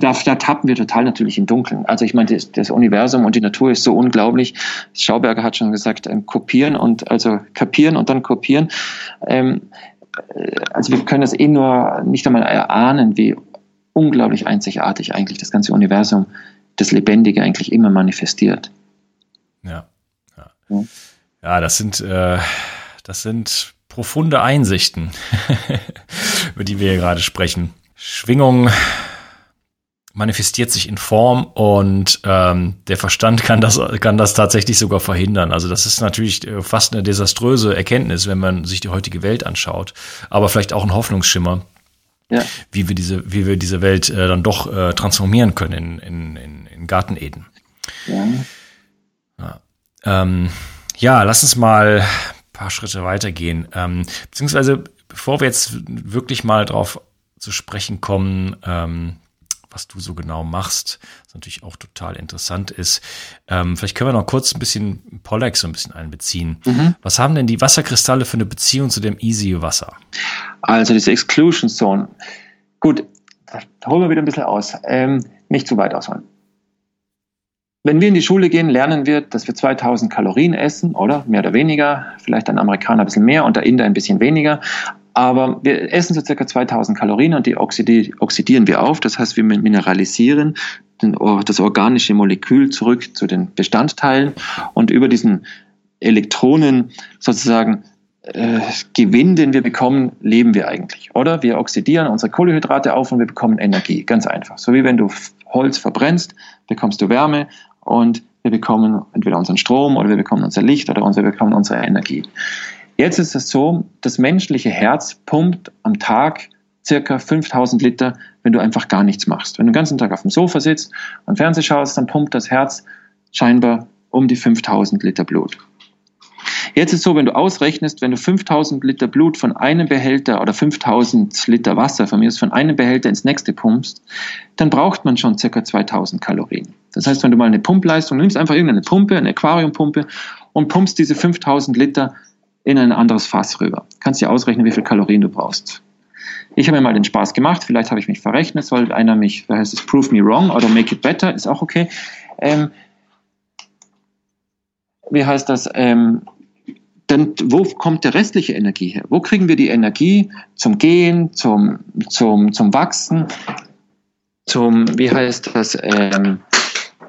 Da, da tappen wir total natürlich im Dunkeln. Also ich meine, das, das Universum und die Natur ist so unglaublich. Schauberger hat schon gesagt, ähm, kopieren und also kapieren und dann kopieren. Ähm, äh, also wir können das eh nur nicht einmal erahnen, wie unglaublich einzigartig eigentlich das ganze Universum, das Lebendige eigentlich immer manifestiert. Ja, ja. ja das sind äh, das sind profunde Einsichten, über die wir hier gerade sprechen. Schwingung manifestiert sich in Form und ähm, der Verstand kann das, kann das tatsächlich sogar verhindern. Also das ist natürlich äh, fast eine desaströse Erkenntnis, wenn man sich die heutige Welt anschaut, aber vielleicht auch ein Hoffnungsschimmer, ja. wie wir diese, wie wir diese Welt äh, dann doch äh, transformieren können in, in, in, in Garten Eden. Ja. Ja. Ähm, ja, lass uns mal ein paar Schritte weitergehen. Ähm, beziehungsweise, bevor wir jetzt wirklich mal drauf zu sprechen kommen, ähm, was du so genau machst, was natürlich auch total interessant ist. Ähm, vielleicht können wir noch kurz ein bisschen Pollack so ein bisschen einbeziehen. Mhm. Was haben denn die Wasserkristalle für eine Beziehung zu dem Easy Wasser? Also diese Exclusion Zone. Gut, da holen wir wieder ein bisschen aus. Ähm, nicht zu weit ausholen. Wenn wir in die Schule gehen, lernen wir, dass wir 2000 Kalorien essen, oder? Mehr oder weniger. Vielleicht ein Amerikaner ein bisschen mehr und der Inder ein bisschen weniger. Aber wir essen so circa 2000 Kalorien und die oxidieren wir auf. Das heißt, wir mineralisieren das organische Molekül zurück zu den Bestandteilen und über diesen Elektronen sozusagen äh, Gewinn, den wir bekommen, leben wir eigentlich. Oder wir oxidieren unsere Kohlenhydrate auf und wir bekommen Energie. Ganz einfach. So wie wenn du Holz verbrennst, bekommst du Wärme und wir bekommen entweder unseren Strom oder wir bekommen unser Licht oder wir bekommen unsere Energie. Jetzt ist es so, das menschliche Herz pumpt am Tag circa 5000 Liter, wenn du einfach gar nichts machst. Wenn du den ganzen Tag auf dem Sofa sitzt und Fernsehen schaust, dann pumpt das Herz scheinbar um die 5000 Liter Blut. Jetzt ist es so, wenn du ausrechnest, wenn du 5000 Liter Blut von einem Behälter oder 5000 Liter Wasser von mir aus von einem Behälter ins nächste pumpst, dann braucht man schon circa 2000 Kalorien. Das heißt, wenn du mal eine Pumpleistung nimmst, einfach irgendeine Pumpe, eine Aquariumpumpe und pumpst diese 5000 Liter in ein anderes Fass rüber. Kannst dir ausrechnen, wie viel Kalorien du brauchst. Ich habe mir mal den Spaß gemacht, vielleicht habe ich mich verrechnet, soll einer mich, da heißt es prove me wrong oder make it better, ist auch okay. Ähm, wie heißt das? Ähm, dann, wo kommt der restliche Energie her? Wo kriegen wir die Energie zum Gehen, zum, zum, zum Wachsen, zum, wie heißt das, ähm,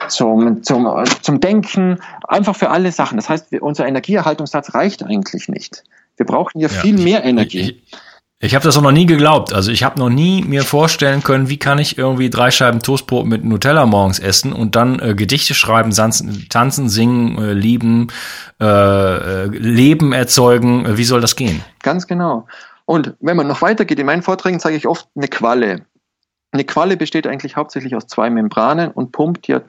zum, zum, zum Denken, einfach für alle Sachen. Das heißt, unser Energieerhaltungssatz reicht eigentlich nicht. Wir brauchen hier ja, viel mehr Energie. Ich, ich, ich habe das auch noch nie geglaubt. Also ich habe noch nie mir vorstellen können, wie kann ich irgendwie drei Scheiben Toastbrot mit Nutella morgens essen und dann äh, Gedichte schreiben, tanzen, tanzen singen, äh, lieben, äh, äh Leben erzeugen. Wie soll das gehen? Ganz genau. Und wenn man noch weitergeht, in meinen Vorträgen zeige ich oft eine Qualle. Eine Qualle besteht eigentlich hauptsächlich aus zwei Membranen und pumpt ja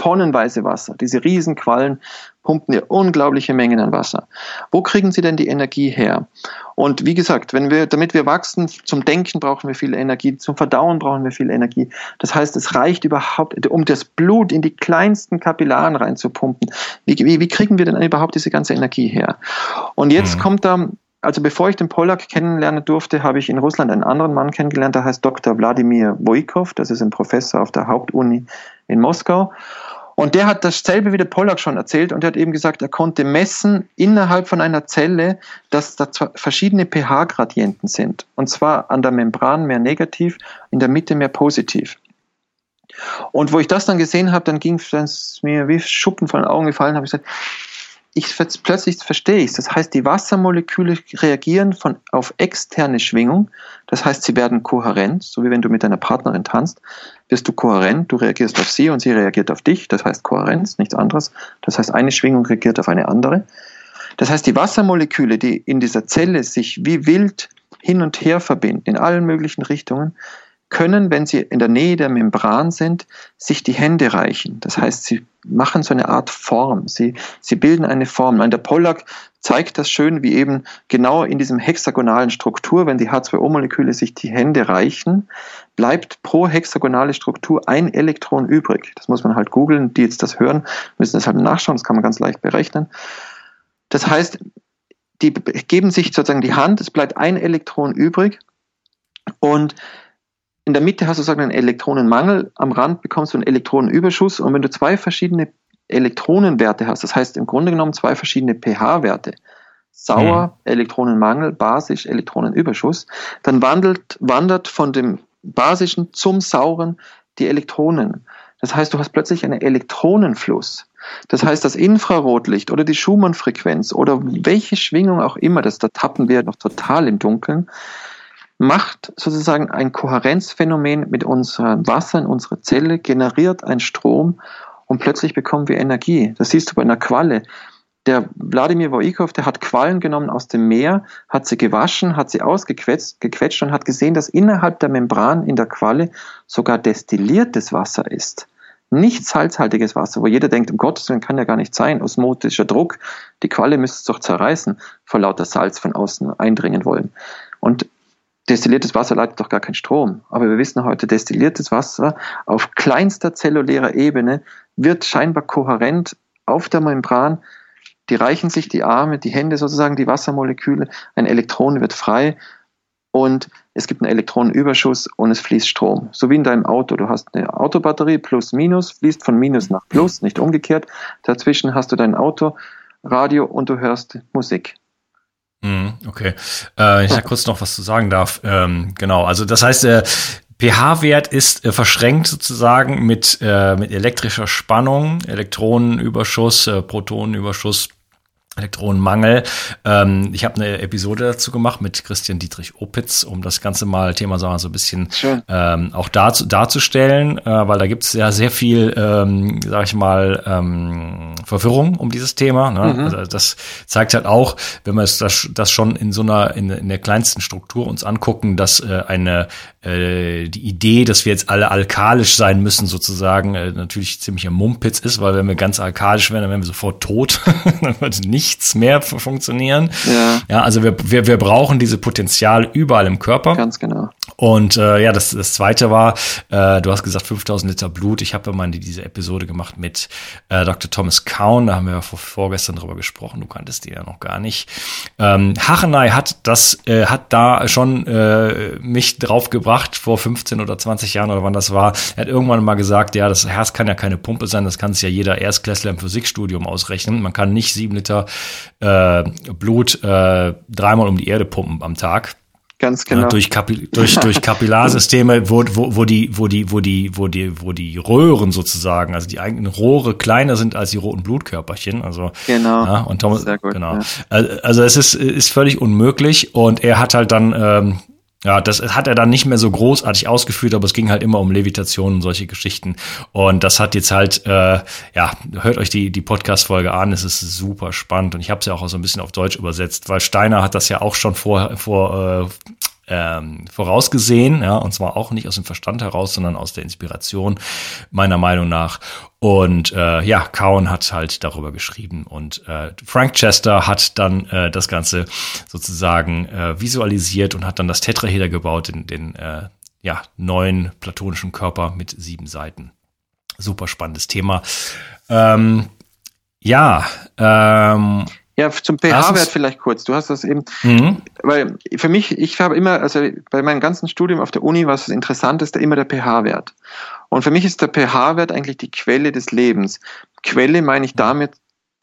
tonnenweise Wasser. Diese Riesenquallen pumpen ja unglaubliche Mengen an Wasser. Wo kriegen sie denn die Energie her? Und wie gesagt, wenn wir, damit wir wachsen, zum Denken brauchen wir viel Energie, zum Verdauen brauchen wir viel Energie. Das heißt, es reicht überhaupt, um das Blut in die kleinsten Kapillaren reinzupumpen. Wie, wie, wie kriegen wir denn überhaupt diese ganze Energie her? Und jetzt mhm. kommt da also bevor ich den Pollack kennenlernen durfte, habe ich in Russland einen anderen Mann kennengelernt, der heißt Dr. Wladimir Wojkov, das ist ein Professor auf der Hauptuni in Moskau. Und der hat dasselbe wie der Pollack schon erzählt und er hat eben gesagt, er konnte messen innerhalb von einer Zelle, dass da verschiedene pH-Gradienten sind. Und zwar an der Membran mehr negativ, in der Mitte mehr positiv. Und wo ich das dann gesehen habe, dann ging es mir wie Schuppen von den Augen gefallen, habe ich gesagt, ich plötzlich verstehe ich Das heißt, die Wassermoleküle reagieren von, auf externe Schwingung. Das heißt, sie werden kohärent, so wie wenn du mit deiner Partnerin tanzt, wirst du kohärent, du reagierst auf sie und sie reagiert auf dich. Das heißt Kohärenz, nichts anderes. Das heißt, eine Schwingung reagiert auf eine andere. Das heißt, die Wassermoleküle, die in dieser Zelle sich wie wild hin und her verbinden, in allen möglichen Richtungen, können, wenn sie in der Nähe der Membran sind, sich die Hände reichen. Das heißt, sie machen so eine Art Form. Sie, sie bilden eine Form. Der Pollack zeigt das schön, wie eben genau in diesem hexagonalen Struktur, wenn die H2O-Moleküle sich die Hände reichen, bleibt pro hexagonale Struktur ein Elektron übrig. Das muss man halt googeln. Die jetzt das hören, müssen das halt nachschauen. Das kann man ganz leicht berechnen. Das heißt, die geben sich sozusagen die Hand, es bleibt ein Elektron übrig und in der Mitte hast du sozusagen einen Elektronenmangel, am Rand bekommst du einen Elektronenüberschuss und wenn du zwei verschiedene Elektronenwerte hast, das heißt im Grunde genommen zwei verschiedene pH-Werte, sauer, mhm. Elektronenmangel, basisch, Elektronenüberschuss, dann wandelt, wandert von dem basischen zum sauren die Elektronen. Das heißt, du hast plötzlich einen Elektronenfluss. Das heißt, das Infrarotlicht oder die Schumann-Frequenz oder welche Schwingung auch immer, das da tappen wir noch total im Dunkeln, macht sozusagen ein Kohärenzphänomen mit unserem Wasser in unserer Zelle, generiert einen Strom und plötzlich bekommen wir Energie. Das siehst du bei einer Qualle. Der Wladimir Wojikow, der hat Quallen genommen aus dem Meer, hat sie gewaschen, hat sie ausgequetscht gequetscht und hat gesehen, dass innerhalb der Membran in der Qualle sogar destilliertes Wasser ist. Nicht salzhaltiges Wasser, wo jeder denkt, um Gottes Willen kann ja gar nicht sein, osmotischer Druck, die Qualle müsste es doch zerreißen, vor lauter Salz von außen eindringen wollen. Und destilliertes Wasser leitet doch gar keinen Strom. Aber wir wissen heute, destilliertes Wasser auf kleinster zellulärer Ebene wird scheinbar kohärent auf der Membran. Die reichen sich die Arme, die Hände sozusagen, die Wassermoleküle, ein Elektron wird frei und es gibt einen Elektronenüberschuss und es fließt Strom. So wie in deinem Auto. Du hast eine Autobatterie plus minus, fließt von minus nach plus, nicht umgekehrt. Dazwischen hast du dein Autoradio und du hörst Musik. Mhm, okay. Äh, ich da kurz noch was zu sagen darf. Ähm, genau, also das heißt, der pH-Wert ist äh, verschränkt sozusagen mit, äh, mit elektrischer Spannung, Elektronenüberschuss, äh, Protonenüberschuss Elektronenmangel. Ähm, ich habe eine Episode dazu gemacht mit Christian Dietrich Opitz, um das ganze mal Thema sagen wir, so ein bisschen ähm, auch dazu, darzustellen, äh, weil da gibt es ja sehr viel, ähm, sag ich mal, ähm, Verwirrung um dieses Thema. Ne? Mhm. Also das zeigt halt auch, wenn wir das, das schon in so einer in, in der kleinsten Struktur uns angucken, dass äh, eine äh, die Idee, dass wir jetzt alle alkalisch sein müssen, sozusagen, äh, natürlich ziemlich ein Mumpitz ist, weil wenn wir ganz alkalisch wären, dann wären wir sofort tot. dann würde nichts mehr funktionieren. Ja, ja also wir, wir, wir brauchen diese Potenzial überall im Körper. Ganz genau. Und äh, ja, das, das zweite war, äh, du hast gesagt 5000 Liter Blut. Ich habe ja mal diese Episode gemacht mit äh, Dr. Thomas Kaun, da haben wir ja vor, vorgestern drüber gesprochen, du kanntest die ja noch gar nicht. Ähm, Hachenay hat das, äh, hat da schon äh, mich draufgebracht vor 15 oder 20 Jahren oder wann das war. Er hat irgendwann mal gesagt, ja, das Herz kann ja keine Pumpe sein, das kann sich ja jeder Erstklässler im Physikstudium ausrechnen. Man kann nicht sieben Liter äh, Blut äh, dreimal um die Erde pumpen am Tag. Ganz genau. Ja, durch, Kapi durch, durch Kapillarsysteme, wo, wo, wo die, wo die, wo die, wo die, wo die Röhren sozusagen, also die eigenen Rohre kleiner sind als die roten Blutkörperchen. Also, genau. Ja, und Thomas, Sehr gut, genau. Ja. Also es ist, ist völlig unmöglich und er hat halt dann, ähm, ja, das hat er dann nicht mehr so großartig ausgeführt, aber es ging halt immer um Levitation und solche Geschichten. Und das hat jetzt halt, äh, ja, hört euch die, die Podcast-Folge an, es ist super spannend und ich habe es ja auch so ein bisschen auf Deutsch übersetzt, weil Steiner hat das ja auch schon vor, vor äh, ähm, vorausgesehen, ja, und zwar auch nicht aus dem Verstand heraus, sondern aus der Inspiration meiner Meinung nach. Und äh, ja, Cowan hat halt darüber geschrieben und äh, Frank Chester hat dann äh, das Ganze sozusagen äh, visualisiert und hat dann das Tetraheder gebaut, den, den äh, ja, neuen platonischen Körper mit sieben Seiten. Super spannendes Thema. Ähm, ja, ähm, ja, zum pH-Wert vielleicht kurz. Du hast das eben, mhm. weil für mich, ich habe immer, also bei meinem ganzen Studium auf der Uni war es das Interessanteste immer der pH-Wert. Und für mich ist der pH-Wert eigentlich die Quelle des Lebens. Quelle meine ich damit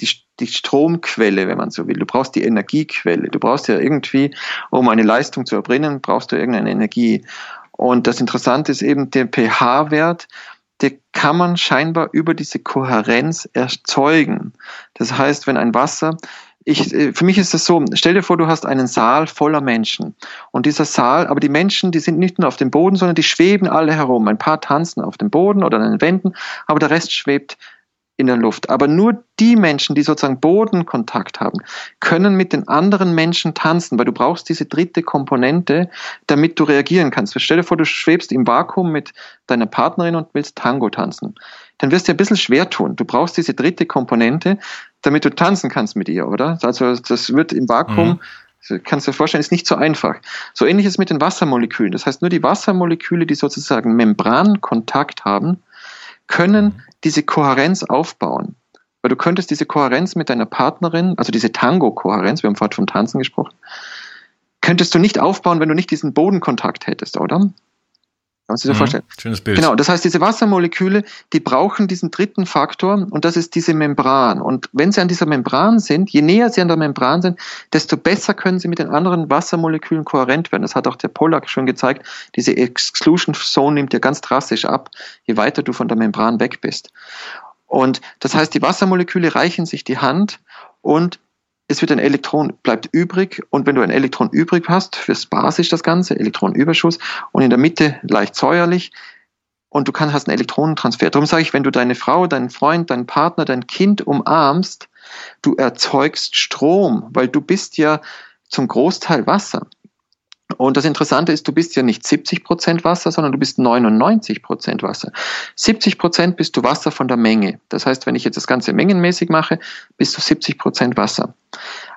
die, die Stromquelle, wenn man so will. Du brauchst die Energiequelle. Du brauchst ja irgendwie, um eine Leistung zu erbringen, brauchst du irgendeine Energie. Und das Interessante ist eben der pH-Wert, der kann man scheinbar über diese Kohärenz erzeugen. Das heißt, wenn ein Wasser ich, äh, für mich ist es so, stell dir vor, du hast einen Saal voller Menschen. Und dieser Saal, aber die Menschen, die sind nicht nur auf dem Boden, sondern die schweben alle herum. Ein paar tanzen auf dem Boden oder an den Wänden, aber der Rest schwebt in der Luft. Aber nur die Menschen, die sozusagen Bodenkontakt haben, können mit den anderen Menschen tanzen, weil du brauchst diese dritte Komponente, damit du reagieren kannst. Stell dir vor, du schwebst im Vakuum mit deiner Partnerin und willst Tango tanzen. Dann wirst du ein bisschen schwer tun. Du brauchst diese dritte Komponente, damit du tanzen kannst mit ihr, oder? Also das wird im Vakuum, mhm. kannst du dir vorstellen, ist nicht so einfach. So ähnlich ist mit den Wassermolekülen. Das heißt, nur die Wassermoleküle, die sozusagen Membrankontakt haben, können diese Kohärenz aufbauen. Weil du könntest diese Kohärenz mit deiner Partnerin, also diese Tango-Kohärenz, wir haben vorhin vom Tanzen gesprochen, könntest du nicht aufbauen, wenn du nicht diesen Bodenkontakt hättest, oder? Kannst du dir mhm, vorstellen? Schönes Bild. Genau, das heißt, diese Wassermoleküle, die brauchen diesen dritten Faktor und das ist diese Membran. Und wenn sie an dieser Membran sind, je näher sie an der Membran sind, desto besser können sie mit den anderen Wassermolekülen kohärent werden. Das hat auch der Pollack schon gezeigt. Diese Exclusion Zone nimmt ja ganz drastisch ab, je weiter du von der Membran weg bist. Und das heißt, die Wassermoleküle reichen sich die Hand und es wird ein Elektron, bleibt übrig und wenn du ein Elektron übrig hast, fürs basisch das Ganze, Elektronenüberschuss und in der Mitte leicht säuerlich und du kannst, hast einen Elektronentransfer. Darum sage ich, wenn du deine Frau, deinen Freund, deinen Partner, dein Kind umarmst, du erzeugst Strom, weil du bist ja zum Großteil Wasser. Und das Interessante ist, du bist ja nicht 70 Prozent Wasser, sondern du bist 99 Prozent Wasser. 70 Prozent bist du Wasser von der Menge. Das heißt, wenn ich jetzt das Ganze mengenmäßig mache, bist du 70 Prozent Wasser.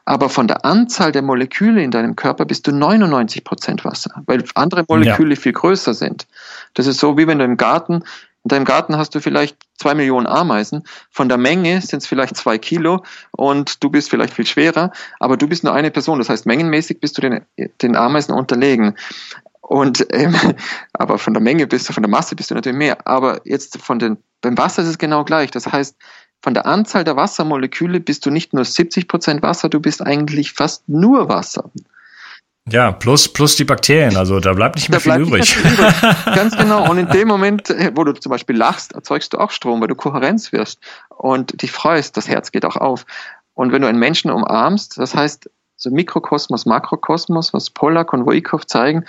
Aber von der Anzahl der Moleküle in deinem Körper bist du 99 Prozent Wasser, weil andere Moleküle ja. viel größer sind. Das ist so, wie wenn du im Garten in deinem Garten hast du vielleicht zwei Millionen Ameisen. Von der Menge sind es vielleicht zwei Kilo und du bist vielleicht viel schwerer, aber du bist nur eine Person. Das heißt, mengenmäßig bist du den, den Ameisen unterlegen. Und ähm, aber von der Menge bist du, von der Masse bist du natürlich mehr. Aber jetzt von den, beim Wasser ist es genau gleich. Das heißt, von der Anzahl der Wassermoleküle bist du nicht nur 70 Prozent Wasser, du bist eigentlich fast nur Wasser. Ja, plus, plus die Bakterien, also da bleibt nicht mehr da viel übrig. Viel übrig. Ganz genau. Und in dem Moment, äh, wo du zum Beispiel lachst, erzeugst du auch Strom, weil du Kohärenz wirst und dich freust, das Herz geht auch auf. Und wenn du einen Menschen umarmst, das heißt, so Mikrokosmos, Makrokosmos, was Pollack und Woikow zeigen,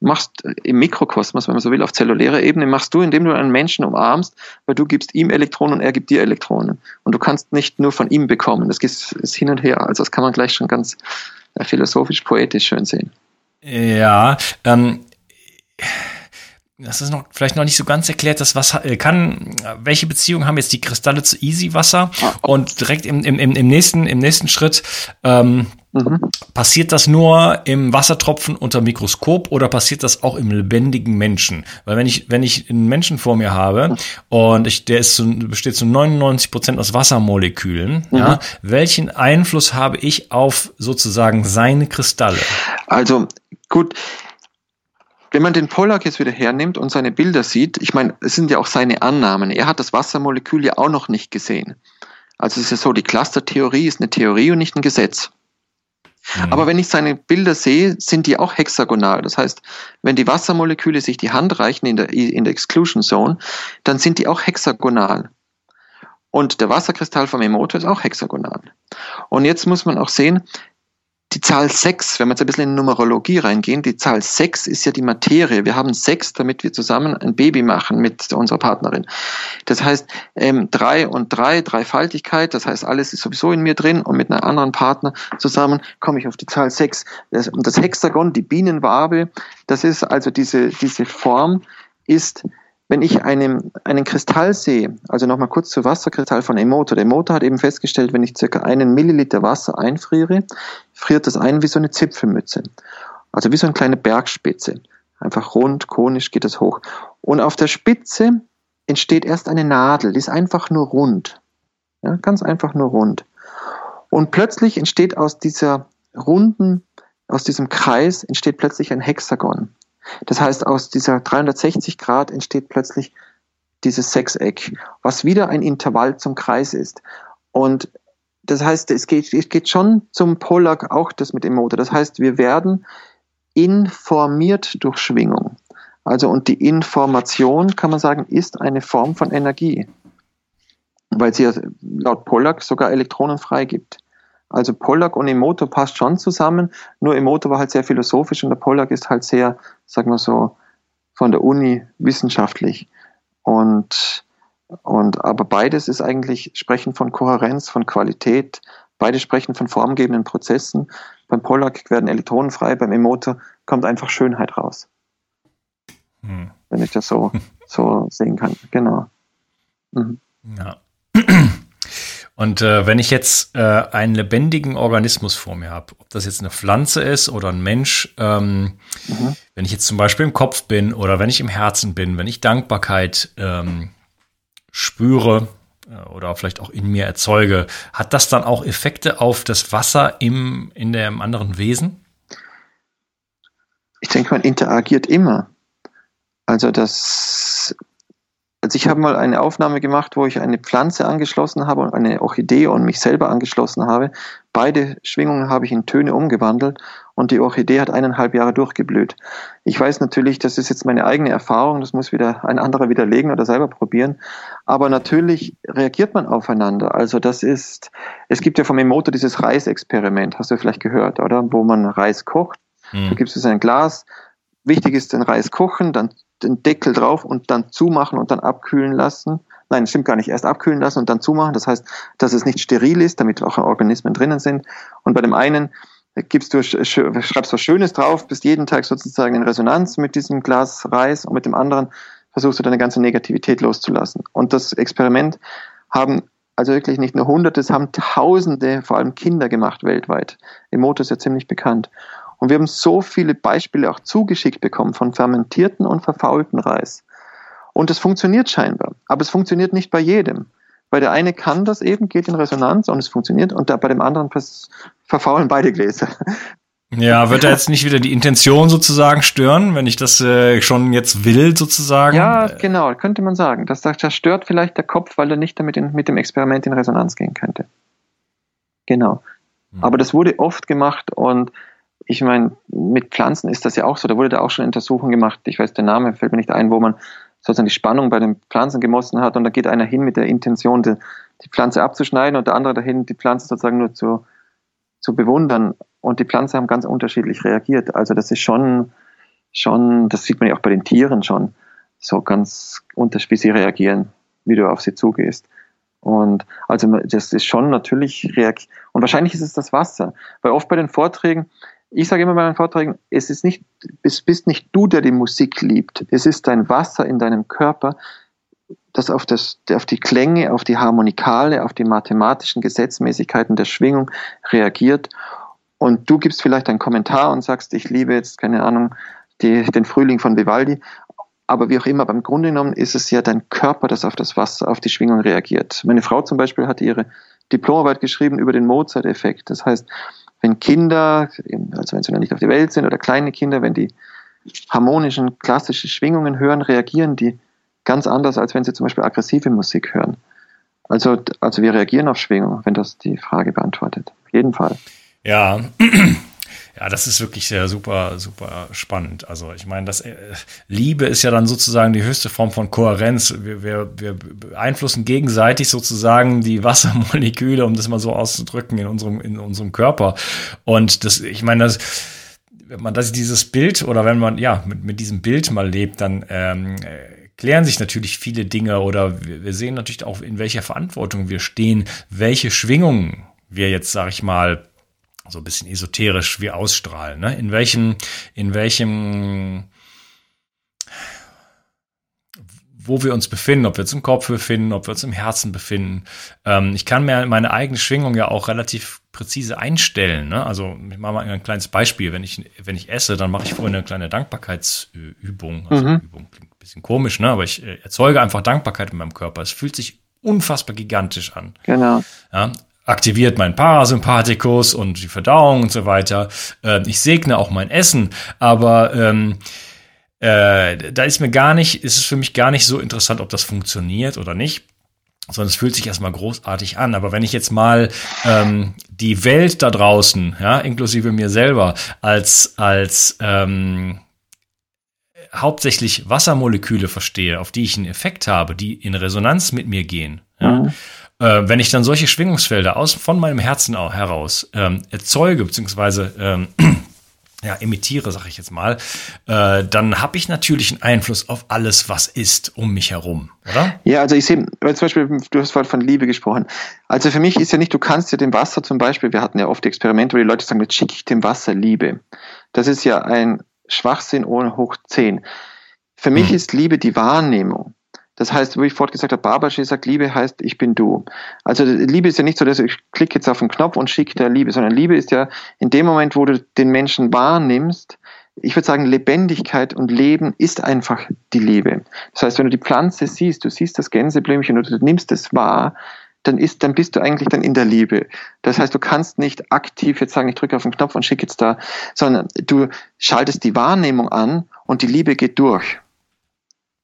machst im Mikrokosmos, wenn man so will, auf zellulärer Ebene, machst du, indem du einen Menschen umarmst, weil du gibst ihm Elektronen und er gibt dir Elektronen. Und du kannst nicht nur von ihm bekommen. Das ist hin und her. Also das kann man gleich schon ganz philosophisch-poetisch schön sehen. Ja, ähm, das ist noch vielleicht noch nicht so ganz erklärt, dass was äh, kann, welche Beziehung haben jetzt die Kristalle zu Easy Wasser und direkt im, im, im, nächsten, im nächsten Schritt ähm, mhm. passiert das nur im Wassertropfen unter Mikroskop oder passiert das auch im lebendigen Menschen? Weil wenn ich, wenn ich einen Menschen vor mir habe und ich, der ist zu, besteht zu 99 Prozent aus Wassermolekülen, mhm. ja, welchen Einfluss habe ich auf sozusagen seine Kristalle? Also gut, wenn man den Pollack jetzt wieder hernimmt und seine Bilder sieht, ich meine, es sind ja auch seine Annahmen. Er hat das Wassermolekül ja auch noch nicht gesehen. Also es ist ja so, die Clustertheorie ist eine Theorie und nicht ein Gesetz. Mhm. Aber wenn ich seine Bilder sehe, sind die auch hexagonal. Das heißt, wenn die Wassermoleküle sich die Hand reichen in der, in der Exclusion Zone, dann sind die auch hexagonal. Und der Wasserkristall vom Emoto ist auch hexagonal. Und jetzt muss man auch sehen, die Zahl 6, wenn wir jetzt ein bisschen in Numerologie reingehen, die Zahl 6 ist ja die Materie. Wir haben 6, damit wir zusammen ein Baby machen mit unserer Partnerin. Das heißt, ähm, 3 und 3, Dreifaltigkeit, das heißt, alles ist sowieso in mir drin und mit einem anderen Partner zusammen komme ich auf die Zahl 6. Das, und das Hexagon, die Bienenwabe, das ist also diese, diese Form, ist wenn ich einen, einen Kristall sehe, also nochmal kurz zu Wasserkristall von Emoto. Der Emoto hat eben festgestellt, wenn ich circa einen Milliliter Wasser einfriere, friert das ein wie so eine Zipfelmütze. Also wie so eine kleine Bergspitze. Einfach rund, konisch geht das hoch. Und auf der Spitze entsteht erst eine Nadel, die ist einfach nur rund. Ja, ganz einfach nur rund. Und plötzlich entsteht aus dieser runden, aus diesem Kreis entsteht plötzlich ein Hexagon. Das heißt, aus dieser 360 Grad entsteht plötzlich dieses Sechseck, was wieder ein Intervall zum Kreis ist. Und das heißt, es geht, es geht schon zum Pollack auch das mit dem Motor. Das heißt, wir werden informiert durch Schwingung. Also, und die Information, kann man sagen, ist eine Form von Energie. Weil sie laut Pollack sogar Elektronen freigibt. Also Pollack und Emoto passt schon zusammen, nur Emoto war halt sehr philosophisch und der Pollack ist halt sehr, sagen wir so, von der Uni wissenschaftlich. Und, und aber beides ist eigentlich, sprechen von Kohärenz, von Qualität, beide sprechen von formgebenden Prozessen. Beim Pollack werden Elektronen frei, beim Emoto kommt einfach Schönheit raus. Hm. Wenn ich das so, so sehen kann. Genau. Mhm. Ja. Und äh, wenn ich jetzt äh, einen lebendigen Organismus vor mir habe, ob das jetzt eine Pflanze ist oder ein Mensch, ähm, mhm. wenn ich jetzt zum Beispiel im Kopf bin oder wenn ich im Herzen bin, wenn ich Dankbarkeit ähm, spüre äh, oder vielleicht auch in mir erzeuge, hat das dann auch Effekte auf das Wasser im, in dem anderen Wesen? Ich denke, man interagiert immer. Also das also ich habe mal eine Aufnahme gemacht, wo ich eine Pflanze angeschlossen habe und eine Orchidee und mich selber angeschlossen habe. Beide Schwingungen habe ich in Töne umgewandelt und die Orchidee hat eineinhalb Jahre durchgeblüht. Ich weiß natürlich, das ist jetzt meine eigene Erfahrung, das muss wieder ein anderer widerlegen oder selber probieren. Aber natürlich reagiert man aufeinander. Also das ist, es gibt ja vom Emoto dieses Reisexperiment, hast du vielleicht gehört, oder? Wo man Reis kocht. Mhm. Da gibt es ein Glas. Wichtig ist den Reis kochen, dann den Deckel drauf und dann zumachen und dann abkühlen lassen. Nein, stimmt gar nicht. Erst abkühlen lassen und dann zumachen. Das heißt, dass es nicht steril ist, damit auch Organismen drinnen sind. Und bei dem einen gibst du, schreibst was Schönes drauf, bist jeden Tag sozusagen in Resonanz mit diesem Glas Reis und mit dem anderen versuchst du deine ganze Negativität loszulassen. Und das Experiment haben also wirklich nicht nur Hunderte, es haben Tausende, vor allem Kinder gemacht weltweit. Emoto ist ja ziemlich bekannt. Und wir haben so viele Beispiele auch zugeschickt bekommen von fermentierten und verfaulten Reis. Und es funktioniert scheinbar. Aber es funktioniert nicht bei jedem. Weil der eine kann das eben, geht in Resonanz und es funktioniert und da bei dem anderen verfaulen beide Gläser. Ja, wird da jetzt nicht wieder die Intention sozusagen stören, wenn ich das äh, schon jetzt will sozusagen? Ja, genau, könnte man sagen. Das, das stört vielleicht der Kopf, weil er nicht damit in, mit dem Experiment in Resonanz gehen könnte. Genau. Hm. Aber das wurde oft gemacht und ich meine, mit Pflanzen ist das ja auch so. Da wurde da auch schon Untersuchungen gemacht. Ich weiß, der Name fällt mir nicht ein, wo man sozusagen die Spannung bei den Pflanzen gemessen hat und da geht einer hin mit der Intention, die, die Pflanze abzuschneiden und der andere dahin, die Pflanze sozusagen nur zu, zu bewundern. Und die Pflanzen haben ganz unterschiedlich reagiert. Also das ist schon, schon, das sieht man ja auch bei den Tieren schon, so ganz unterschiedlich, wie sie reagieren, wie du auf sie zugehst. Und also das ist schon natürlich reagiert. Und wahrscheinlich ist es das Wasser. Weil oft bei den Vorträgen, ich sage immer bei meinen Vorträgen, es ist nicht, es bist nicht du, der die Musik liebt. Es ist dein Wasser in deinem Körper, das auf, das auf die Klänge, auf die Harmonikale, auf die mathematischen Gesetzmäßigkeiten der Schwingung reagiert. Und du gibst vielleicht einen Kommentar und sagst, ich liebe jetzt, keine Ahnung, die, den Frühling von Vivaldi. Aber wie auch immer, beim Grunde genommen ist es ja dein Körper, das auf das Wasser, auf die Schwingung reagiert. Meine Frau zum Beispiel hat ihre Diplomarbeit geschrieben über den Mozart-Effekt. Das heißt, wenn Kinder, also wenn sie noch nicht auf die Welt sind oder kleine Kinder, wenn die harmonischen, klassischen Schwingungen hören, reagieren die ganz anders, als wenn sie zum Beispiel aggressive Musik hören. Also, also wir reagieren auf Schwingung, wenn das die Frage beantwortet. Auf jeden Fall. Ja, Ja, das ist wirklich sehr super, super spannend. Also ich meine, das äh, Liebe ist ja dann sozusagen die höchste Form von Kohärenz. Wir, wir, wir beeinflussen gegenseitig sozusagen die Wassermoleküle, um das mal so auszudrücken, in unserem, in unserem Körper. Und das, ich meine, das, wenn man das dieses Bild oder wenn man ja mit, mit diesem Bild mal lebt, dann ähm, klären sich natürlich viele Dinge oder wir, wir sehen natürlich auch, in welcher Verantwortung wir stehen, welche Schwingungen wir jetzt, sag ich mal, so ein bisschen esoterisch wie ausstrahlen. Ne? In welchem, in welchem, wo wir uns befinden, ob wir uns im Kopf befinden, ob wir uns im Herzen befinden. Ähm, ich kann mir meine eigene Schwingung ja auch relativ präzise einstellen. Ne? Also ich mache mal ein kleines Beispiel. Wenn ich, wenn ich esse, dann mache ich vorher eine kleine Dankbarkeitsübung. Also mhm. Übung klingt ein bisschen komisch, ne? aber ich äh, erzeuge einfach Dankbarkeit in meinem Körper. Es fühlt sich unfassbar gigantisch an. Genau. Ja, aktiviert mein Parasympathikus und die Verdauung und so weiter. Äh, ich segne auch mein Essen, aber ähm, äh, da ist mir gar nicht, ist es für mich gar nicht so interessant, ob das funktioniert oder nicht. Sondern es fühlt sich erstmal großartig an. Aber wenn ich jetzt mal ähm, die Welt da draußen, ja, inklusive mir selber, als, als ähm, hauptsächlich Wassermoleküle verstehe, auf die ich einen Effekt habe, die in Resonanz mit mir gehen, ja, mhm äh, wenn ich dann solche Schwingungsfelder aus von meinem Herzen auch heraus ähm, erzeuge, beziehungsweise ähm, ja, emittiere, sag ich jetzt mal, äh, dann habe ich natürlich einen Einfluss auf alles, was ist um mich herum, oder? Ja, also ich sehe, zum Beispiel, du hast vorhin von Liebe gesprochen. Also für mich ist ja nicht, du kannst ja dem Wasser zum Beispiel, wir hatten ja oft Experimente, wo die Leute sagen, jetzt schicke ich dem Wasser Liebe. Das ist ja ein Schwachsinn ohne hoch 10. Für mich hm. ist Liebe die Wahrnehmung. Das heißt, wie ich fortgesagt habe, Barbashi sagt, Liebe heißt, ich bin du. Also Liebe ist ja nicht so, dass ich klicke jetzt auf den Knopf und schicke der Liebe, sondern Liebe ist ja in dem Moment, wo du den Menschen wahrnimmst, ich würde sagen, Lebendigkeit und Leben ist einfach die Liebe. Das heißt, wenn du die Pflanze siehst, du siehst das Gänseblümchen und du nimmst es wahr, dann ist, dann bist du eigentlich dann in der Liebe. Das heißt, du kannst nicht aktiv jetzt sagen, ich drücke auf den Knopf und schicke jetzt da, sondern du schaltest die Wahrnehmung an und die Liebe geht durch.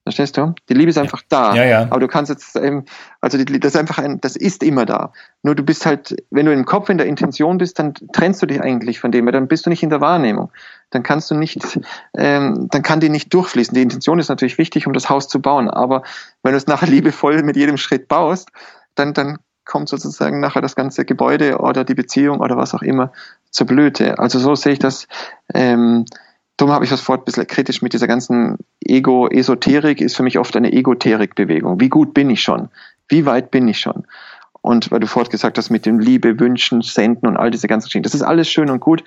Verstehst du? Die Liebe ist einfach da. Ja, ja. Aber du kannst jetzt, ähm, also die, das ist einfach ein, das ist immer da. Nur du bist halt, wenn du im Kopf in der Intention bist, dann trennst du dich eigentlich von dem, weil dann bist du nicht in der Wahrnehmung. Dann kannst du nicht, ähm, dann kann die nicht durchfließen. Die Intention ist natürlich wichtig, um das Haus zu bauen. Aber wenn du es nachher liebevoll mit jedem Schritt baust, dann, dann kommt sozusagen nachher das ganze Gebäude oder die Beziehung oder was auch immer zur Blüte. Also so sehe ich das. Ähm, Darum habe ich das Wort ein bisschen kritisch mit dieser ganzen Ego-Esoterik, ist für mich oft eine Egoterik-Bewegung. Wie gut bin ich schon? Wie weit bin ich schon? Und weil du fortgesagt hast mit dem Liebe, Wünschen, Senden und all diese ganzen Geschichten. Das ist alles schön und gut,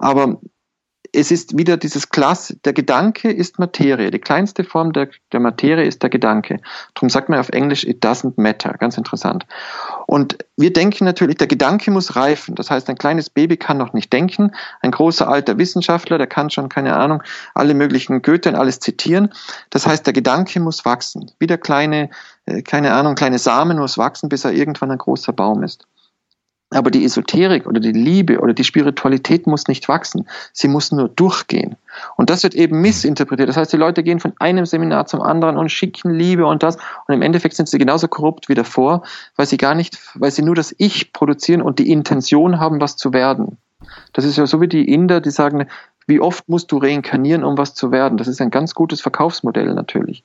aber es ist wieder dieses Klass, der Gedanke ist Materie. Die kleinste Form der, der Materie ist der Gedanke. Darum sagt man auf Englisch, it doesn't matter. Ganz interessant. Und wir denken natürlich, der Gedanke muss reifen. Das heißt, ein kleines Baby kann noch nicht denken. Ein großer alter Wissenschaftler, der kann schon, keine Ahnung, alle möglichen Goethe und alles zitieren. Das heißt, der Gedanke muss wachsen. Wie der kleine, äh, keine Ahnung, kleine Samen muss wachsen, bis er irgendwann ein großer Baum ist. Aber die Esoterik oder die Liebe oder die Spiritualität muss nicht wachsen. Sie muss nur durchgehen. Und das wird eben missinterpretiert. Das heißt, die Leute gehen von einem Seminar zum anderen und schicken Liebe und das. Und im Endeffekt sind sie genauso korrupt wie davor, weil sie gar nicht, weil sie nur das Ich produzieren und die Intention haben, was zu werden. Das ist ja so wie die Inder, die sagen, wie oft musst du reinkarnieren, um was zu werden? Das ist ein ganz gutes Verkaufsmodell natürlich.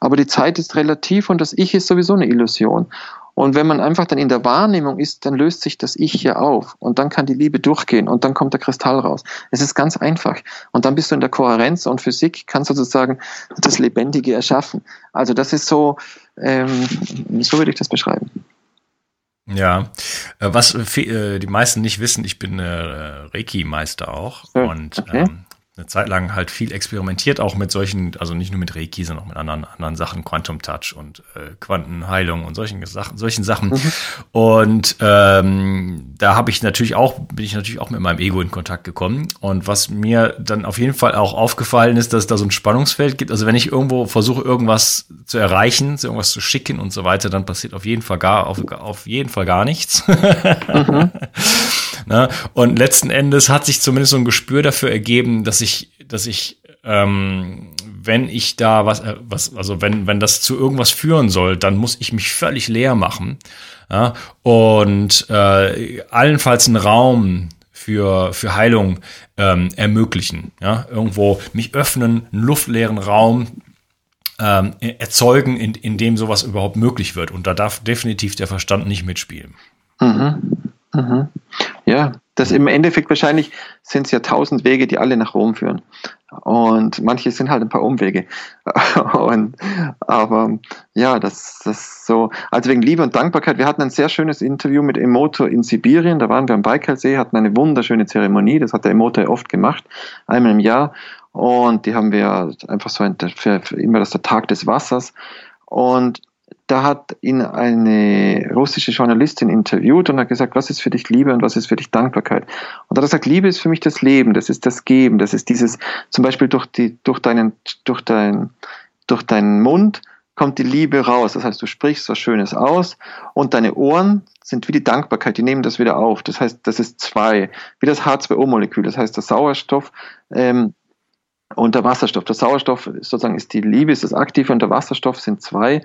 Aber die Zeit ist relativ und das Ich ist sowieso eine Illusion. Und wenn man einfach dann in der Wahrnehmung ist, dann löst sich das Ich hier auf und dann kann die Liebe durchgehen und dann kommt der Kristall raus. Es ist ganz einfach. Und dann bist du in der Kohärenz und Physik kann sozusagen das Lebendige erschaffen. Also das ist so, ähm, so würde ich das beschreiben. Ja, äh, was äh, die meisten nicht wissen, ich bin äh, Reiki-Meister auch. Ja, und okay. ähm, eine Zeit lang halt viel experimentiert, auch mit solchen, also nicht nur mit Reiki, sondern auch mit anderen, anderen Sachen, Quantum Touch und äh, Quantenheilung und solchen Sachen, solchen Sachen. Mhm. Und ähm, da habe ich natürlich auch, bin ich natürlich auch mit meinem Ego in Kontakt gekommen. Und was mir dann auf jeden Fall auch aufgefallen ist, dass es da so ein Spannungsfeld gibt. Also wenn ich irgendwo versuche, irgendwas zu erreichen, irgendwas zu schicken und so weiter, dann passiert auf jeden Fall gar, auf, auf jeden Fall gar nichts. mhm. Na, und letzten Endes hat sich zumindest so ein Gespür dafür ergeben, dass ich, dass ich, ähm, wenn ich da was, äh, was, also wenn, wenn das zu irgendwas führen soll, dann muss ich mich völlig leer machen. Ja, und äh, allenfalls einen Raum für, für Heilung ähm, ermöglichen. Ja? Irgendwo mich öffnen, einen luftleeren Raum ähm, erzeugen, in, in dem sowas überhaupt möglich wird. Und da darf definitiv der Verstand nicht mitspielen. Mhm. Mhm. Ja, das im Endeffekt wahrscheinlich sind es ja tausend Wege, die alle nach Rom führen. Und manche sind halt ein paar Umwege. und, aber ja, das, das so. Also wegen Liebe und Dankbarkeit. Wir hatten ein sehr schönes Interview mit Emoto in Sibirien. Da waren wir am Baikalsee, hatten eine wunderschöne Zeremonie. Das hat der Emoto oft gemacht, einmal im Jahr. Und die haben wir einfach so ein, immer das der Tag des Wassers. Und da hat ihn eine russische Journalistin interviewt und hat gesagt, was ist für dich Liebe und was ist für dich Dankbarkeit? Und da hat er gesagt, Liebe ist für mich das Leben, das ist das Geben, das ist dieses, zum Beispiel durch die, durch deinen, durch dein, durch deinen Mund kommt die Liebe raus. Das heißt, du sprichst was Schönes aus und deine Ohren sind wie die Dankbarkeit, die nehmen das wieder auf. Das heißt, das ist zwei, wie das H2O-Molekül. Das heißt, der Sauerstoff ähm, und der Wasserstoff. Der Sauerstoff sozusagen ist die Liebe, ist das Aktive und der Wasserstoff sind zwei,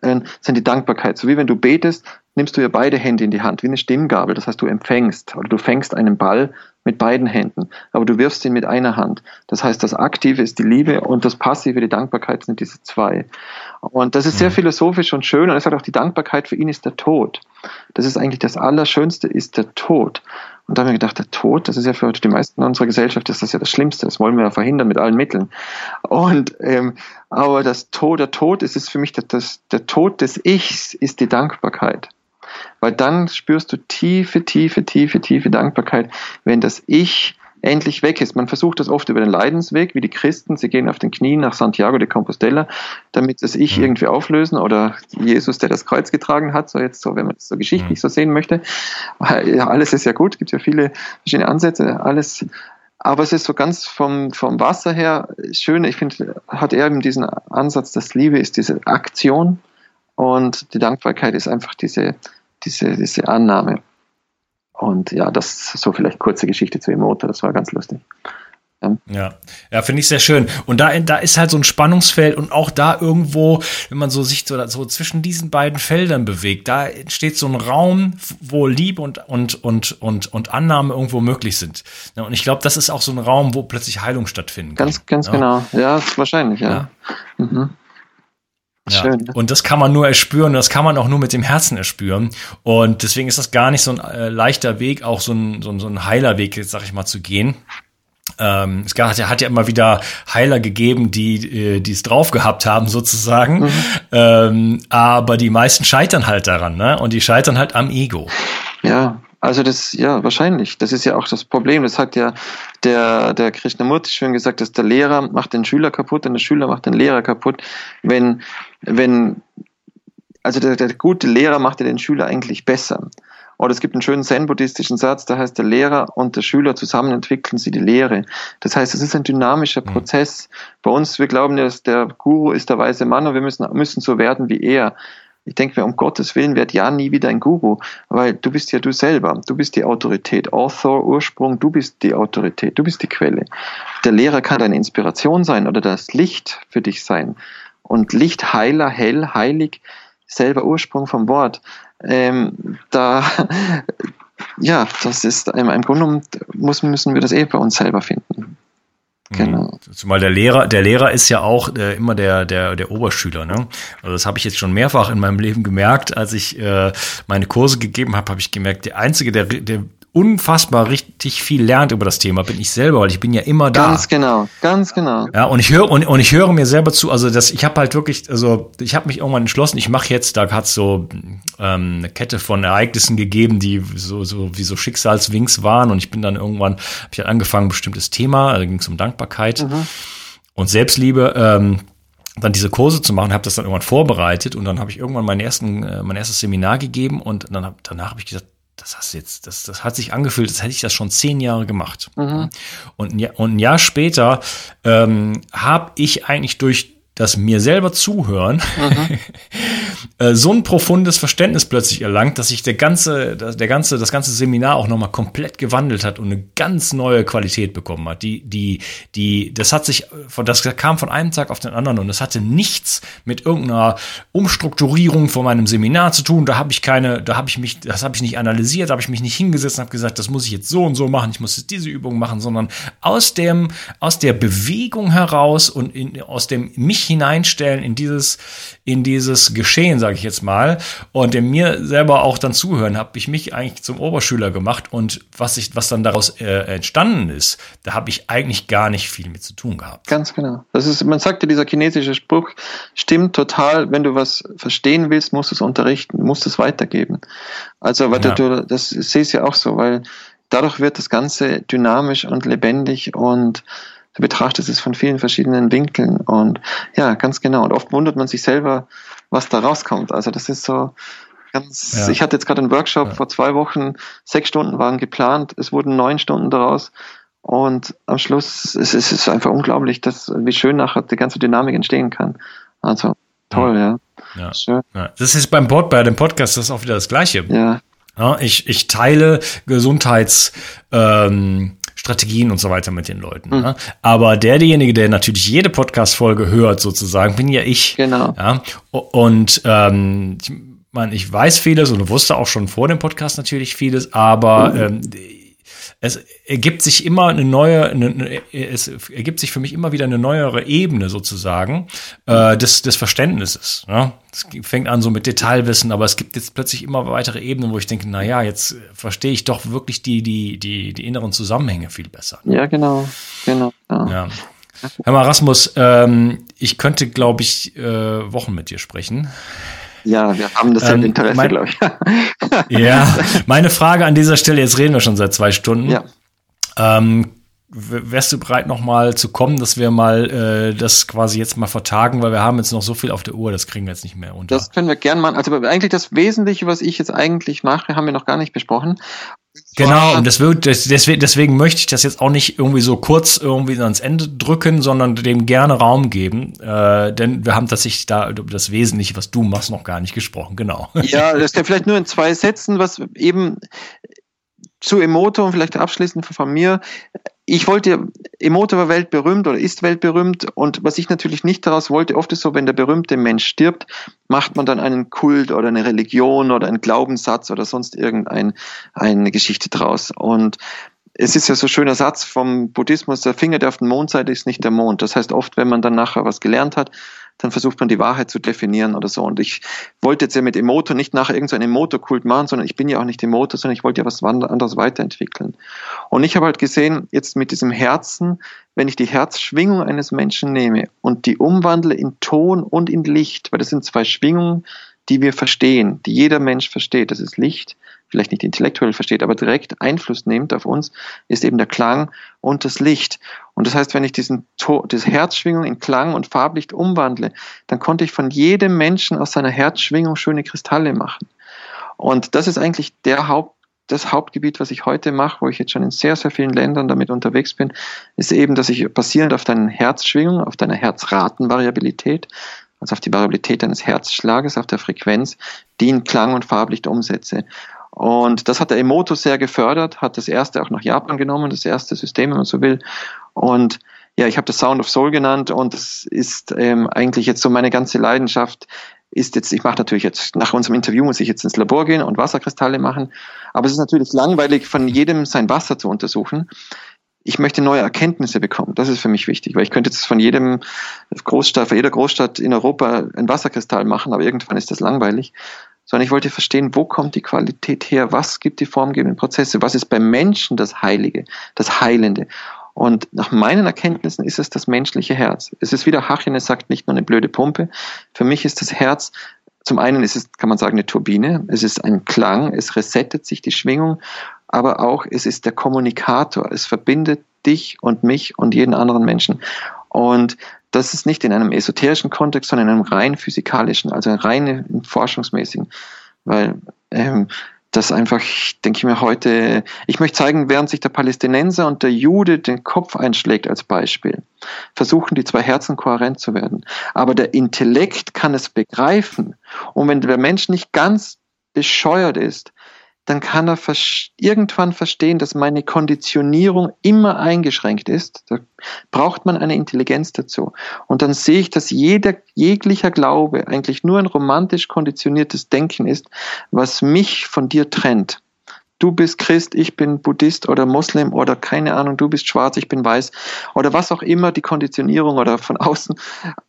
äh, sind die Dankbarkeit. So wie wenn du betest, nimmst du ja beide Hände in die Hand, wie eine Stimmgabel. Das heißt, du empfängst oder du fängst einen Ball mit beiden Händen, aber du wirfst ihn mit einer Hand. Das heißt, das Aktive ist die Liebe und das Passive, die Dankbarkeit sind diese zwei. Und das ist sehr mhm. philosophisch und schön und er sagt auch, die Dankbarkeit für ihn ist der Tod. Das ist eigentlich das Allerschönste, ist der Tod. Und da haben wir gedacht, der Tod, das ist ja für die meisten unserer Gesellschaft, ist das ja das Schlimmste. Das wollen wir ja verhindern mit allen Mitteln. Und ähm, aber das Tod, der Tod ist es für mich, das, der Tod des Ichs ist die Dankbarkeit. Weil dann spürst du tiefe, tiefe, tiefe, tiefe Dankbarkeit, wenn das Ich endlich weg ist. Man versucht das oft über den Leidensweg, wie die Christen. Sie gehen auf den Knien nach Santiago de Compostela, damit das Ich mhm. irgendwie auflösen oder Jesus, der das Kreuz getragen hat, so jetzt so, wenn man das so geschichtlich mhm. so sehen möchte. Ja, alles ist ja gut, gibt ja viele verschiedene Ansätze, alles. Aber es ist so ganz vom, vom Wasser her schön. Ich finde, hat er eben diesen Ansatz, dass Liebe ist diese Aktion und die Dankbarkeit ist einfach diese, diese, diese Annahme. Und ja, das ist so vielleicht kurze Geschichte zu Emoto, das war ganz lustig. Ja, ja, ja finde ich sehr schön. Und da, da ist halt so ein Spannungsfeld und auch da irgendwo, wenn man so sich so, so zwischen diesen beiden Feldern bewegt, da entsteht so ein Raum, wo Liebe und, und, und, und, und Annahme irgendwo möglich sind. Ja, und ich glaube, das ist auch so ein Raum, wo plötzlich Heilung stattfinden kann. Ganz, ganz ja. genau. Ja, wahrscheinlich, ja. Mhm. Ja. Schön. Ne? Und das kann man nur erspüren, das kann man auch nur mit dem Herzen erspüren. Und deswegen ist das gar nicht so ein äh, leichter Weg, auch so ein, so ein, so ein heiler Weg, sag ich mal, zu gehen. Ähm, es hat ja, hat ja immer wieder Heiler gegeben, die äh, die es drauf gehabt haben sozusagen, mhm. ähm, aber die meisten scheitern halt daran, ne? Und die scheitern halt am Ego. Ja, also das, ja, wahrscheinlich. Das ist ja auch das Problem. Das hat ja der, der Krishnamurti schön gesagt, dass der Lehrer macht den Schüler kaputt und der Schüler macht den Lehrer kaputt. Wenn, wenn, also der, der gute Lehrer macht ja den Schüler eigentlich besser. Oder es gibt einen schönen Zen-buddhistischen Satz, da heißt der Lehrer und der Schüler zusammen entwickeln sie die Lehre. Das heißt, es ist ein dynamischer mhm. Prozess. Bei uns, wir glauben, dass der Guru ist der weise Mann und wir müssen, müssen so werden wie er. Ich denke mir, um Gottes Willen wird ja nie wieder ein Guru, weil du bist ja du selber. Du bist die Autorität. Author, Ursprung, du bist die Autorität. Du bist die Quelle. Der Lehrer kann deine Inspiration sein oder das Licht für dich sein. Und Licht, heiler, hell, heilig, selber Ursprung vom Wort. Ähm, da, ja, das ist, im Grunde genommen muss, müssen wir das eh bei uns selber finden. Genau. Mhm. Zumal der Lehrer, der Lehrer ist ja auch äh, immer der, der, der Oberschüler. Ne? Also das habe ich jetzt schon mehrfach in meinem Leben gemerkt, als ich äh, meine Kurse gegeben habe, habe ich gemerkt, der Einzige, der, der unfassbar richtig viel lernt über das Thema, bin ich selber, weil ich bin ja immer da. Ganz genau, ganz genau. Ja, und ich höre und, und ich höre mir selber zu, also das, ich habe halt wirklich, also ich habe mich irgendwann entschlossen, ich mache jetzt, da hat so ähm, eine Kette von Ereignissen gegeben, die so, so wie so Schicksalswinks waren und ich bin dann irgendwann, habe ich halt angefangen, ein bestimmtes Thema, da ging es um Dankbarkeit mhm. und Selbstliebe, ähm, dann diese Kurse zu machen, habe das dann irgendwann vorbereitet und dann habe ich irgendwann mein, ersten, äh, mein erstes Seminar gegeben und dann hab, danach habe ich gesagt, das hast jetzt, das, das hat sich angefühlt, als hätte ich das schon zehn Jahre gemacht. Mhm. Und, ein Jahr, und ein Jahr später ähm, habe ich eigentlich durch das mir selber zuhören, mhm. Äh, so ein profundes Verständnis plötzlich erlangt, dass sich der ganze, der ganze, das ganze Seminar auch nochmal komplett gewandelt hat und eine ganz neue Qualität bekommen hat. Die, die, die, das hat sich, das kam von einem Tag auf den anderen und es hatte nichts mit irgendeiner Umstrukturierung von meinem Seminar zu tun. Da habe ich keine, da habe ich mich, das habe ich nicht analysiert, habe ich mich nicht hingesetzt und habe gesagt, das muss ich jetzt so und so machen, ich muss jetzt diese Übung machen, sondern aus dem, aus der Bewegung heraus und in, aus dem mich hineinstellen in dieses, in dieses Geschehen, sage ich jetzt mal, und dem mir selber auch dann zuhören, habe ich mich eigentlich zum Oberschüler gemacht und was ich, was dann daraus äh, entstanden ist, da habe ich eigentlich gar nicht viel mit zu tun gehabt. Ganz genau. Das ist, man sagt ja, dieser chinesische Spruch stimmt total. Wenn du was verstehen willst, musst du es unterrichten, musst es weitergeben. Also, weil ja. du, das sehe ich ja auch so, weil dadurch wird das Ganze dynamisch und lebendig und du betrachtest es von vielen verschiedenen Winkeln und ja, ganz genau. Und oft wundert man sich selber, was da rauskommt. Also das ist so ganz, ja. ich hatte jetzt gerade einen Workshop ja. vor zwei Wochen, sechs Stunden waren geplant, es wurden neun Stunden daraus. Und am Schluss es ist es einfach unglaublich, dass, wie schön nachher die ganze Dynamik entstehen kann. Also toll, ja. ja. Schön. Das ist beim Pod, bei dem Podcast das ist auch wieder das Gleiche. Ja. ja ich, ich teile Gesundheits, ähm, Strategien und so weiter mit den Leuten. Mhm. Ja. Aber der, derjenige, der natürlich jede Podcast-Folge hört, sozusagen, bin ja ich. Genau. Ja. Und ähm, ich, meine, ich weiß vieles und wusste auch schon vor dem Podcast natürlich vieles, aber mhm. ähm, es ergibt sich immer eine neue, eine, es ergibt sich für mich immer wieder eine neuere Ebene sozusagen äh, des, des Verständnisses. Ja? Es fängt an so mit Detailwissen, aber es gibt jetzt plötzlich immer weitere Ebenen, wo ich denke, na ja, jetzt verstehe ich doch wirklich die, die, die, die inneren Zusammenhänge viel besser. Ja, genau, genau. Ja. ja. Herr Marasmus, ähm, ich könnte, glaube ich, äh, Wochen mit dir sprechen. Ja, wir haben das ähm, Interesse, mein, glaube ich. ja, meine Frage an dieser Stelle, jetzt reden wir schon seit zwei Stunden. Ja. Ähm, wärst du bereit, nochmal zu kommen, dass wir mal äh, das quasi jetzt mal vertagen, weil wir haben jetzt noch so viel auf der Uhr, das kriegen wir jetzt nicht mehr unter. Das können wir gern machen. Also eigentlich das Wesentliche, was ich jetzt eigentlich mache, haben wir noch gar nicht besprochen. Genau, und das wird, das, deswegen, deswegen möchte ich das jetzt auch nicht irgendwie so kurz irgendwie ans Ende drücken, sondern dem gerne Raum geben. Äh, denn wir haben tatsächlich da das Wesentliche, was du machst, noch gar nicht gesprochen. Genau. Ja, das kann vielleicht nur in zwei Sätzen, was eben zu Emoto und vielleicht abschließend von mir. Ich wollte, Emoto war weltberühmt oder ist weltberühmt und was ich natürlich nicht daraus wollte, oft ist so, wenn der berühmte Mensch stirbt, macht man dann einen Kult oder eine Religion oder einen Glaubenssatz oder sonst irgendeine eine Geschichte draus. Und es ist ja so ein schöner Satz vom Buddhismus, der Finger, der auf den Mond zeigt, ist nicht der Mond. Das heißt, oft, wenn man dann nachher was gelernt hat, dann versucht man die Wahrheit zu definieren oder so. Und ich wollte jetzt ja mit Emoto nicht nachher irgendeinen Emoto-Kult machen, sondern ich bin ja auch nicht Emoto, sondern ich wollte ja was anderes weiterentwickeln. Und ich habe halt gesehen, jetzt mit diesem Herzen, wenn ich die Herzschwingung eines Menschen nehme und die umwandle in Ton und in Licht, weil das sind zwei Schwingungen, die wir verstehen, die jeder Mensch versteht. Das ist Licht vielleicht nicht intellektuell versteht, aber direkt Einfluss nimmt auf uns, ist eben der Klang und das Licht. Und das heißt, wenn ich diesen to diese Herzschwingung in Klang und Farblicht umwandle, dann konnte ich von jedem Menschen aus seiner Herzschwingung schöne Kristalle machen. Und das ist eigentlich der Haupt das Hauptgebiet, was ich heute mache, wo ich jetzt schon in sehr, sehr vielen Ländern damit unterwegs bin, ist eben, dass ich basierend auf deinen Herzschwingung, auf deiner Herzratenvariabilität, also auf die Variabilität deines Herzschlages, auf der Frequenz, die in Klang und Farblicht umsetze. Und das hat der Emoto sehr gefördert, hat das erste auch nach Japan genommen, das erste System, wenn man so will. Und ja, ich habe das Sound of Soul genannt und das ist ähm, eigentlich jetzt so meine ganze Leidenschaft. Ist jetzt, ich mache natürlich jetzt nach unserem Interview muss ich jetzt ins Labor gehen und Wasserkristalle machen, aber es ist natürlich langweilig, von jedem sein Wasser zu untersuchen. Ich möchte neue Erkenntnisse bekommen. Das ist für mich wichtig, weil ich könnte jetzt von jedem Großstadt, von jeder Großstadt in Europa ein Wasserkristall machen, aber irgendwann ist das langweilig sondern ich wollte verstehen, wo kommt die Qualität her, was gibt die formgebenden Prozesse, was ist beim Menschen das Heilige, das Heilende. Und nach meinen Erkenntnissen ist es das menschliche Herz. Es ist wieder Hachine sagt, nicht nur eine blöde Pumpe. Für mich ist das Herz, zum einen ist es, kann man sagen, eine Turbine. Es ist ein Klang. Es resettet sich die Schwingung. Aber auch, es ist der Kommunikator. Es verbindet dich und mich und jeden anderen Menschen. Und das ist nicht in einem esoterischen Kontext, sondern in einem rein physikalischen, also rein forschungsmäßigen. Weil ähm, das einfach, denke ich mir heute, ich möchte zeigen, während sich der Palästinenser und der Jude den Kopf einschlägt als Beispiel, versuchen die zwei Herzen kohärent zu werden. Aber der Intellekt kann es begreifen. Und wenn der Mensch nicht ganz bescheuert ist, dann kann er irgendwann verstehen, dass meine Konditionierung immer eingeschränkt ist. Da braucht man eine Intelligenz dazu. Und dann sehe ich, dass jeder, jeglicher Glaube eigentlich nur ein romantisch konditioniertes Denken ist, was mich von dir trennt du bist Christ, ich bin Buddhist oder Muslim oder keine Ahnung, du bist schwarz, ich bin weiß oder was auch immer die Konditionierung oder von außen.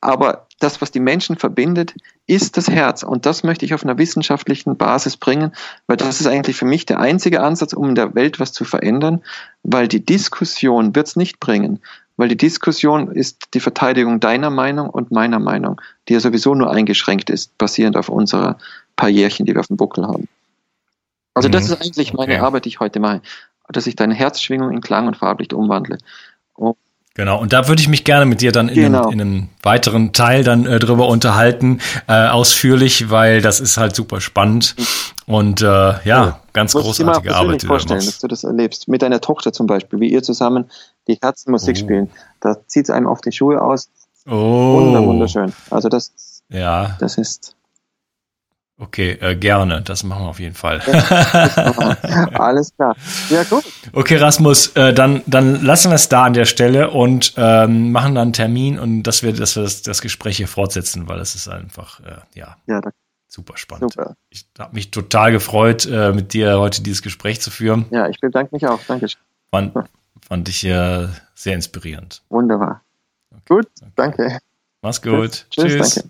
Aber das, was die Menschen verbindet, ist das Herz. Und das möchte ich auf einer wissenschaftlichen Basis bringen, weil das ist eigentlich für mich der einzige Ansatz, um in der Welt was zu verändern, weil die Diskussion wird es nicht bringen. Weil die Diskussion ist die Verteidigung deiner Meinung und meiner Meinung, die ja sowieso nur eingeschränkt ist, basierend auf unserer paar Jährchen, die wir auf dem Buckel haben. Also das mhm. ist eigentlich meine okay. Arbeit, die ich heute mache, dass ich deine Herzschwingung in Klang und Farblicht umwandle. Und Genau, und da würde ich mich gerne mit dir dann in, genau. einem, in einem weiteren Teil dann äh, drüber unterhalten, äh, ausführlich, weil das ist halt super spannend und äh, ja, ja. ganz Muss großartige ich Arbeit. Ich mir vorstellen, dass du das erlebst. Mit deiner Tochter zum Beispiel, wie ihr zusammen die Herzenmusik oh. spielen. Da zieht es einem auf die Schuhe aus. Oh. Wunderschön. Also das, ja. das ist Okay, äh, gerne. Das machen wir auf jeden Fall. Alles klar. Ja, gut. Okay, Rasmus, äh, dann, dann lassen wir es da an der Stelle und ähm, machen dann einen Termin und dass wir, dass wir das, das Gespräch hier fortsetzen, weil es ist einfach, äh, ja, ja super spannend. Super. Ich habe mich total gefreut, äh, mit dir heute dieses Gespräch zu führen. Ja, ich bedanke mich auch. Dankeschön. Fand, fand ich äh, sehr inspirierend. Wunderbar. Okay. Gut, danke. Mach's gut. Tschüss. Tschüss. Danke.